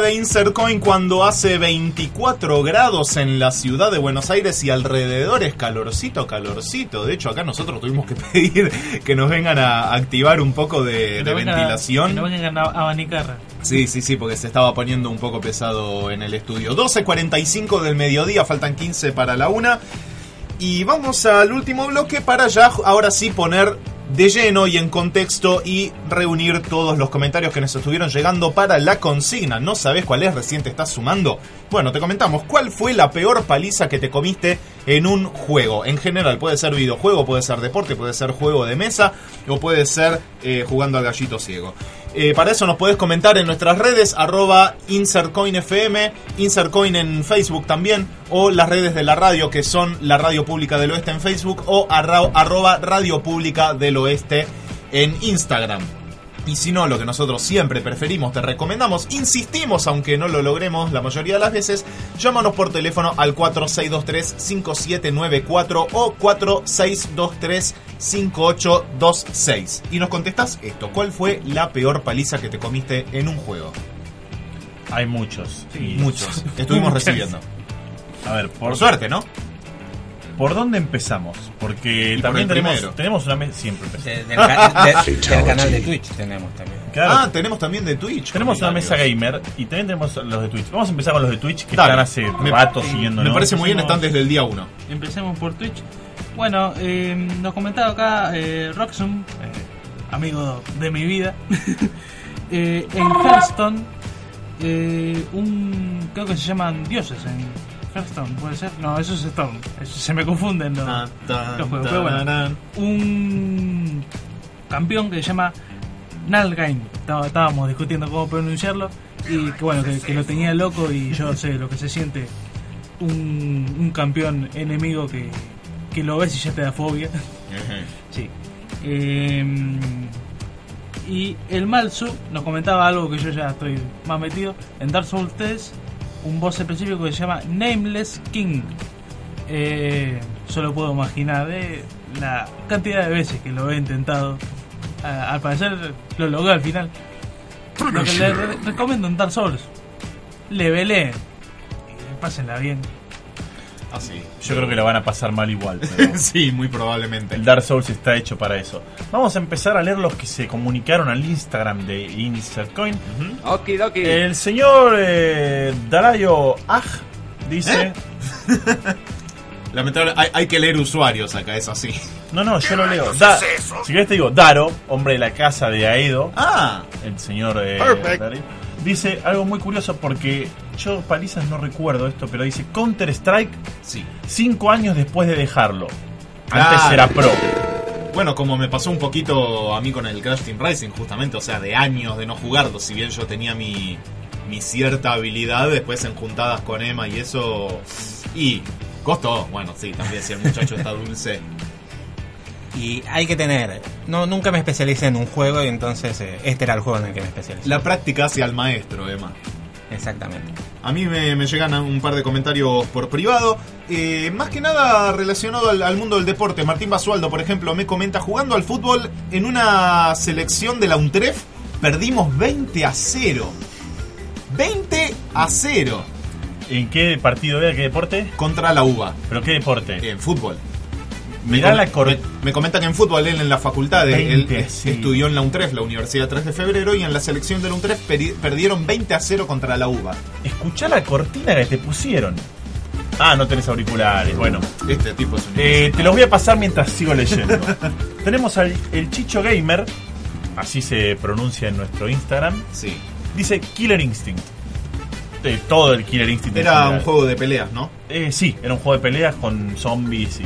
De Insert Coin cuando hace 24 grados en la ciudad de Buenos Aires y alrededor es calorcito, calorcito. De hecho, acá nosotros tuvimos que pedir que nos vengan a activar un poco de, a- ventilación. que no vengan a abanicar. Sí, sí, sí, porque se estaba poniendo un poco pesado en el estudio. 12.45 del mediodía, faltan 15 para la una. Y vamos al último bloque para ya ahora sí poner de lleno y en contexto y reunir todos los comentarios que nos estuvieron llegando para la consigna. ¿No sabes cuál es? Recién te estás sumando. Bueno, te comentamos, ¿cuál fue la peor paliza que te comiste en un juego? En general, puede ser videojuego, puede ser deporte, puede ser juego de mesa o puede ser eh, jugando al gallito ciego. Eh, para eso nos podés comentar en nuestras redes, arroba InsertCoinFM, InsertCoin en Facebook también, o las redes de la radio que son la Radio Pública del Oeste en Facebook o arroba Radio Pública del Oeste en Instagram. Y si no, lo que nosotros siempre preferimos, te recomendamos, insistimos, aunque no lo logremos la mayoría de las veces, llámanos por teléfono al 4623-5794 o 4623-5826. Y nos contestás esto, ¿cuál fue la peor paliza que te comiste en un juego? Hay muchos. Muchos, estuvimos recibiendo. A ver, por, Por suerte, ¿no? ¿Por dónde empezamos? Porque Y también tenemos, tenemos una mesa. Siempre empezamos. De- del, ca- de- del canal de Twitch tenemos también. Claro, Ah, tenemos también de Twitch. tenemos una mesa gamer y también tenemos los de Twitch. Vamos a empezar con los de Twitch que Dale. están hace Me- rato Me siguiéndonos. parece muy bien, están desde el día 1. Empecemos por Twitch. Bueno, eh, nos comentaba acá eh, Roxum, eh, amigo de mi vida, eh, en Hearthstone, eh, un creo que se llaman dioses en Hearthstone, puede ser. No, eso es Storm. Eso- se me confunden los, Ah, los juegos. Pero bueno, un campeón que se llama Nalgain. Estábamos discutiendo cómo pronunciarlo y que bueno, que, que lo tenía loco y yo sé lo que se siente un, un campeón enemigo que, que lo ves y ya te da fobia. Sí. Eh, y el Malsu nos comentaba algo que yo ya estoy más metido. En Dark Souls 3, un boss específico que se llama Nameless King. Eh, solo puedo imaginar eh, la cantidad de veces que lo he intentado. Al parecer lo logré al final. Lo que les re- recomiendo en Dark Souls, leveleen y pásenla bien. Así. Yo creo que lo van a pasar mal igual. pero sí, muy probablemente. el Dark Souls está hecho para eso. Vamos a empezar a leer los que se comunicaron al Instagram de InsertCoin. Okidoki. El señor eh, Darayo Aj dice... ¿Eh? Lamentable, hay, hay que leer usuarios acá, es así. No, no, yo lo leo. Da- si querés te digo, Daro, hombre de la casa de Aedo, Ah, el señor eh, dice algo muy curioso porque yo palizas no recuerdo esto, pero dice Counter Strike sí. cinco años después de dejarlo. Antes era pro. Bueno, como me pasó un poquito a mí con el Crash Team Racing, justamente, o sea, de años de no jugarlo, si bien yo tenía mi, mi cierta habilidad, después en juntadas con Emma y eso... Y costó, bueno, sí, también si el muchacho está dulce. Y hay que tener. No, nunca me especialicé en un juego y entonces eh, este era el juego en el que me especialicé. La práctica hacia el maestro, Emma. Exactamente. A mí me, me llegan un par de comentarios por privado. eh, más que nada relacionado al, al mundo del deporte. Martín Basualdo, por ejemplo, me comenta, jugando al fútbol en una selección de la UNTREF, perdimos 20 a 0. 20 a 0 ¿En qué partido era? ¿Qué deporte? contra la UBA. ¿Pero qué deporte? En fútbol. Me, Mirá la me, me comenta que en fútbol él en la facultad, él- él 20, es- sí. estudió en la UNTREF, la Universidad 3 de Febrero, y en la selección de la UNTREF perdieron 20 a 0 contra la UBA. Escuchá la cortina que te pusieron. Ah, no tenés auriculares. Bueno, Este tipo es un... Eh, te los voy a pasar mientras sigo leyendo. Tenemos al el Chicho Gamer, así se pronuncia en nuestro Instagram. Sí. Dice Killer Instinct. Todo el Killer Instinct. Era un juego de peleas, ¿no? Eh, sí, era un juego de peleas con zombies y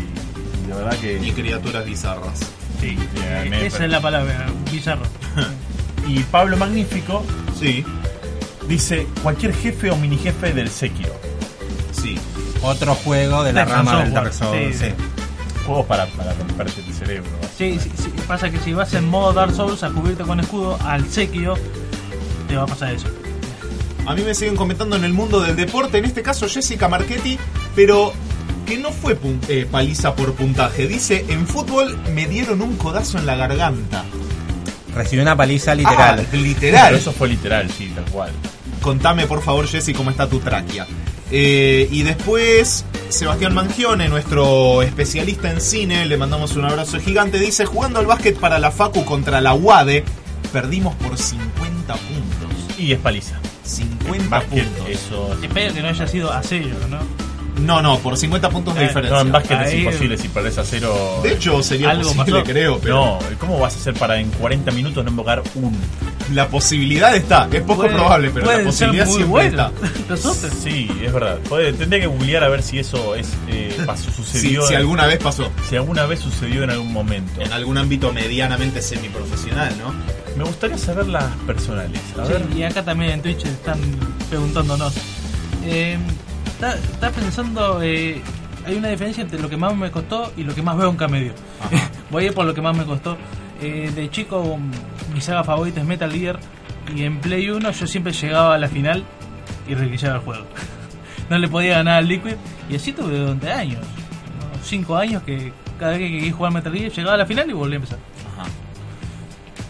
la verdad que. Y criaturas bizarras. sí, eh, me- Esa es la palabra, bizarro. Y Pablo Magnífico Sí, dice: cualquier jefe o mini jefe del Sekiro. sí. Otro juego de la Dark rama del Software, Dark Souls. sí. sí. Juegos para, para romperte el cerebro. Sí, sí, sí, pasa que si vas en modo Dark Souls a cubrirte con escudo al Sekiro, te va a pasar eso. A mí me siguen comentando en el mundo del deporte, en este caso Jessica Marchetti, pero que no fue eh, paliza por puntaje. Dice, en fútbol me dieron un codazo en la garganta. Recibió una paliza literal. Ah, literal. Pero eso fue literal, sí, tal cual. Contame por favor, Jessy, cómo está tu tráquea. Eh, y después, Sebastián Mangione, nuestro especialista en cine, le mandamos un abrazo gigante. Dice: Jugando al básquet para la Facu contra la UADE, perdimos por 50 puntos. Y es paliza. 50 Básquet, puntos. eso. Espero que no haya sido a cero, ¿no? No, no, por 50 puntos de Eh, diferencia. No, en básquet es Ahí- imposible si perdés a cero. De hecho, sería Algo posible, pasó. creo, pero No, ¿cómo vas a hacer para en 40 minutos no invocar un? la posibilidad está. Es poco Puede- probable, pero la pueden ser posibilidad muy siempre buenos. está. Los otros. Sí, es verdad. Puede- tendría que googlear a ver si eso es eh, pasó, Si, sucedió. si en- alguna vez pasó. si alguna vez sucedió en algún momento. En algún ámbito medianamente semiprofesional, ¿no? Me gustaría saber las personales. A ver. Sí, y acá también en Twitch están preguntándonos. Eh, está, está pensando, eh, hay una diferencia entre lo que más me costó y lo que más veo en Camedio. Ajá. Voy a ir por lo que más me costó. Eh, de chico, mi saga favorita es Metal Gear. Y en Play 1 yo siempre llegaba a la final y requisaba el juego. no le podía ganar al Liquid. Y así tuve durante años. 5 años que cada vez que quería jugar Metal Gear llegaba a la final y volvía a empezar. Ajá.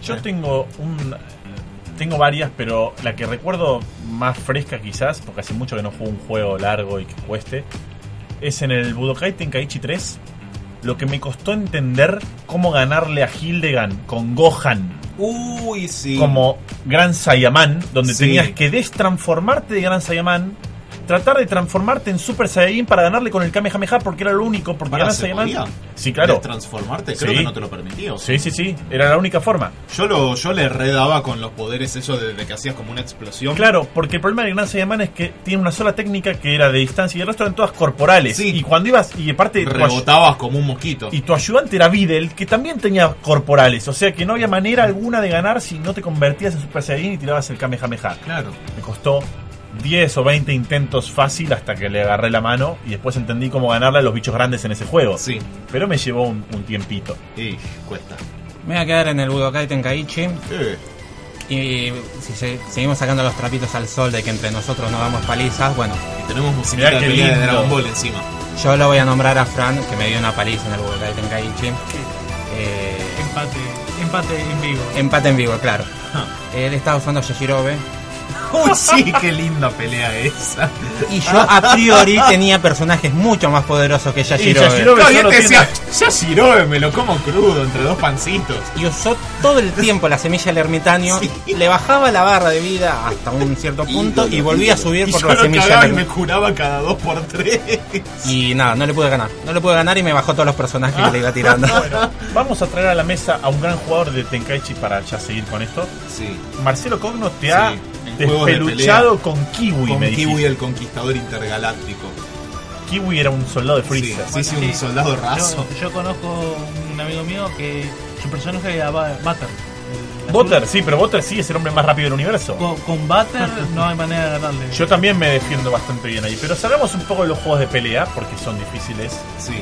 Yo tengo un. Tengo varias, pero la que recuerdo más fresca quizás, porque hace mucho que no juego un juego largo y que cueste, es en el Budokai Tenkaichi 3. Lo que me costó entender cómo ganarle a Hildegard con Gohan Uy, sí. como Gran Saiyaman, donde Sí. tenías que destransformarte de Gran Saiyaman, tratar de transformarte en Super Saiyajin para ganarle con el Kamehameha porque era lo único, porque Pará, ¿se podía? Sí, claro. transformarte, creo Sí. que no te lo permitía. ¿o Sí, sí, sí, era la única forma. Yo lo, yo le redaba con los poderes eso de, de que hacías como una explosión. Claro, porque el problema de Gran Saiyaman es que tiene una sola técnica que era de distancia y el resto eran todas corporales. Sí. Y cuando ibas, y aparte Rebotabas como un mosquito. y tu ayudante era Videl, que también tenía corporales. O sea que no había manera alguna de ganar si no te convertías en Super Saiyajin y tirabas el Kamehameha. Claro. Me costó 10 o 20 intentos fácil hasta que le agarré la mano y después entendí cómo ganarle a los bichos grandes en ese juego. Sí. Pero me llevó un, un tiempito. Y cuesta. Me voy a quedar en el Budokai Tenkaichi. Eh, Y si se- seguimos sacando los trapitos al sol de que entre nosotros no damos palizas, bueno, y tenemos musiquita de pelea. Dragon Ball encima. yo lo voy a nombrar a Fran, que me dio una paliza en el Budokai Tenkaichi. Eh, Empate, empate en vivo. empate en vivo, claro. Él estaba usando Yashirobe. Uy, sí, qué linda pelea esa. Y yo a priori tenía personajes mucho más poderosos que Yashirobe. Yashirobe- Claro, y él solo te decía, tiene- ya Shirobe, me lo como crudo entre dos pancitos. y usó todo el tiempo la semilla del ermitaño, Sí. le bajaba la barra de vida hasta un cierto punto y volvía a subir Y por yo la lo semilla del y me curaba cada dos por tres. Y nada, no le pude ganar. No le pude ganar y me bajó todos los personajes que le iba tirando. Vamos a traer a la mesa a un gran jugador de Tenkaichi para ya seguir con esto. Sí. Marcelo Cogno te Sí, ha en juegos de despeluchado con Kiwi, Con me Kiwi dijiste. el conquistador intergaláctico. Kiwi era un soldado de Sí, Freezer. sí, sí, un soldado raso. Yo, yo conozco un amigo mío que su personaje era Ba- Butter. El Butter, sí, pero Butter sí es el hombre más rápido del universo. con Butter no hay manera de ganarle. Yo también me defiendo bastante bien ahí. Pero salgamos un poco de los juegos de pelea, porque son difíciles. Sí.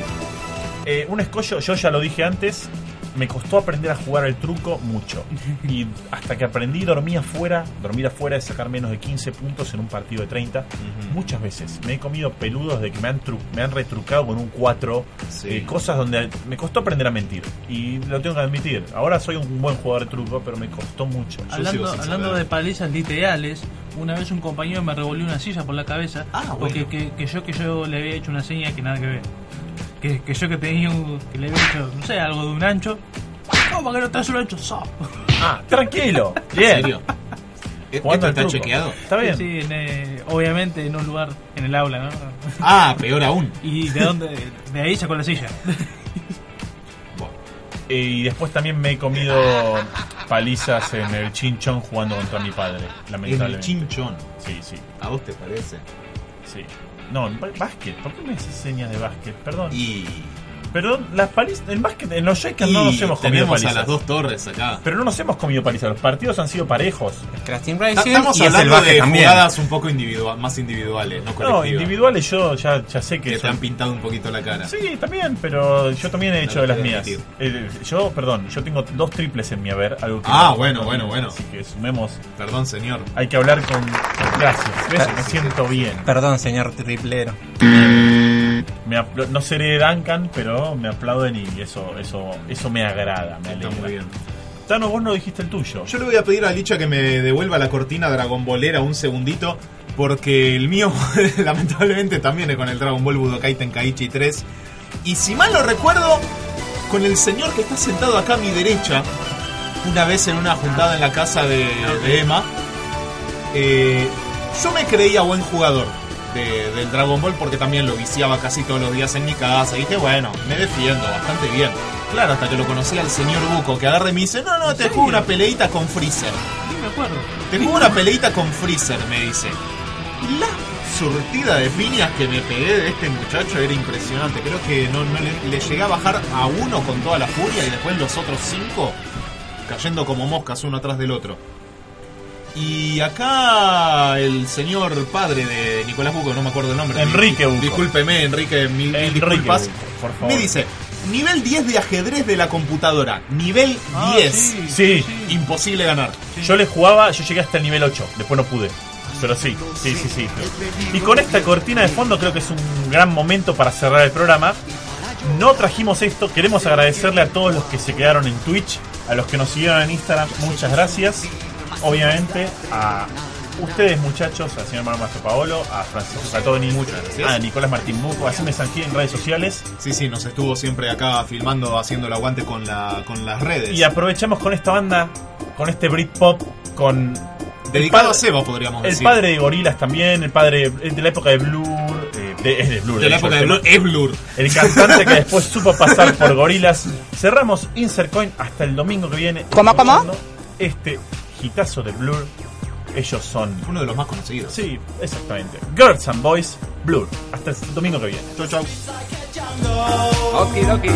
Eh, un escollo, yo ya lo dije antes, me costó aprender a jugar el truco mucho. Y hasta que aprendí dormí afuera, dormir afuera es sacar menos de 15 puntos en un partido de 30. Muchas veces me he comido peludos de que me han, tru- me han retrucado con un 4. Sí. eh, cosas donde me costó aprender a mentir. Y lo tengo que admitir. Ahora soy un buen jugador de truco, pero me costó mucho. Hablando, de palizas literales, una vez un compañero me revolvió una silla por la cabeza Ah, porque bueno. que, que yo que yo le había hecho una seña que nada que ver. Que, que yo que tenía un- que le había hecho, no sé, algo de un ancho. ¿Cómo que no traes un ancho? So. Ah, tranquilo. ¿En Bien. serio? ¿E- Jugando ¿Esto está chequeado? Está bien. Sí, en, eh, obviamente en un lugar, en el aula, ¿no? Ah, peor aún. Y de dónde, de ahí sacó la silla. Bueno, Eh, y después también me he comido palizas en el chinchón jugando contra mi padre, en el lamentablemente. chinchón. Sí, sí, ¿A vos te parece? sí. No, básquet. ¿Por qué me haces señas de básquet? Perdón. Pero las palizas, en básquet, en los Shakers no nos hemos comido tenemos a palizas. las dos torres acá. Pero no nos hemos comido palizas. Los partidos han sido parejos. Crash Team Ta- Racing Estamos y es el hablando de también. jugadas un poco individual, más individuales, no No, colectivas. individuales yo ya, ya sé que, que te son- han pintado un poquito la cara. Sí, también, pero yo también he hecho No de las mías. Eh, yo, perdón, yo tengo dos triples en mi haber. Algo que Ah, no- bueno, no- bueno, bueno. Así que sumemos. Perdón, señor. Hay que hablar con. Gracias. ¿Ves? Me siento bien. Perdón, señor triplero. Me no seré Duncan, pero me aplauden y eso, eso, eso me agrada, me Está alegra. muy bien. Tano, vos no dijiste el tuyo. Yo le voy a pedir a Licha que me devuelva la cortina Dragon Ballera un segundito. Porque el mío, lamentablemente, también es con el Dragon Ball Budokai Tenkaichi 3. Y si mal no recuerdo, con el señor que está sentado acá a mi derecha, una vez en una juntada en la casa de, de Emma, eh, yo me creía buen jugador de- del Dragon Ball porque también lo viciaba casi todos los días en mi casa. Y dije, bueno, me defiendo bastante bien. Claro, hasta que lo conocí al señor Buco, que agarra y me dice, no, no, te juego una peleita con Freezer. Sí, me acuerdo. Te juego una peleita con Freezer, me dice. La surtida de piñas que me pegué de este muchacho era impresionante. Creo que no, no le, le llegué a bajar a uno con toda la furia y después los otros cinco cayendo como moscas uno atrás del otro. Y acá el señor padre de Nicolás Buco, no me acuerdo el nombre. Enrique Buco. Discúlpeme, Enrique, mil, mil Enrique disculpas. Buco, por favor. Me dice, nivel 10 de ajedrez de la computadora. Nivel Ah, 10. sí, Sí. Imposible ganar. Yo le jugaba, yo llegué hasta el nivel 8, después no pude. Pero sí, sí, sí, sí. Y con esta cortina de fondo creo que es un gran momento para cerrar el programa. No trajimos esto, queremos agradecerle a todos los que se quedaron en Twitch, a los que nos siguieron en Instagram, muchas gracias. Obviamente a ustedes muchachos, al señor Manuel Mastro Paolo, a Francisco Catoni, Muchas gracias. a Nicolás Martín Buco, así me zanqué en redes sociales. Sí, sí, nos estuvo siempre acá filmando, haciendo el aguante con, la, con las redes. Y aprovechamos con esta banda, con este Britpop, con... el Dedicado padre- a Seba, podríamos El decir. padre de Gorilas también, el padre de la época de Blur, eh, de, es de Blur, de la época de el- Blur, es Blur. El cantante que después supo pasar por Gorilas. Cerramos Insert Coin hasta el domingo que viene. ¿Cómo, cómo? Este hitazo de Blur. Ellos son. Uno de los más conocidos. Sí, exactamente. Girls and Boys, Blur. Hasta el domingo que viene. Chau, chau. Okidoki.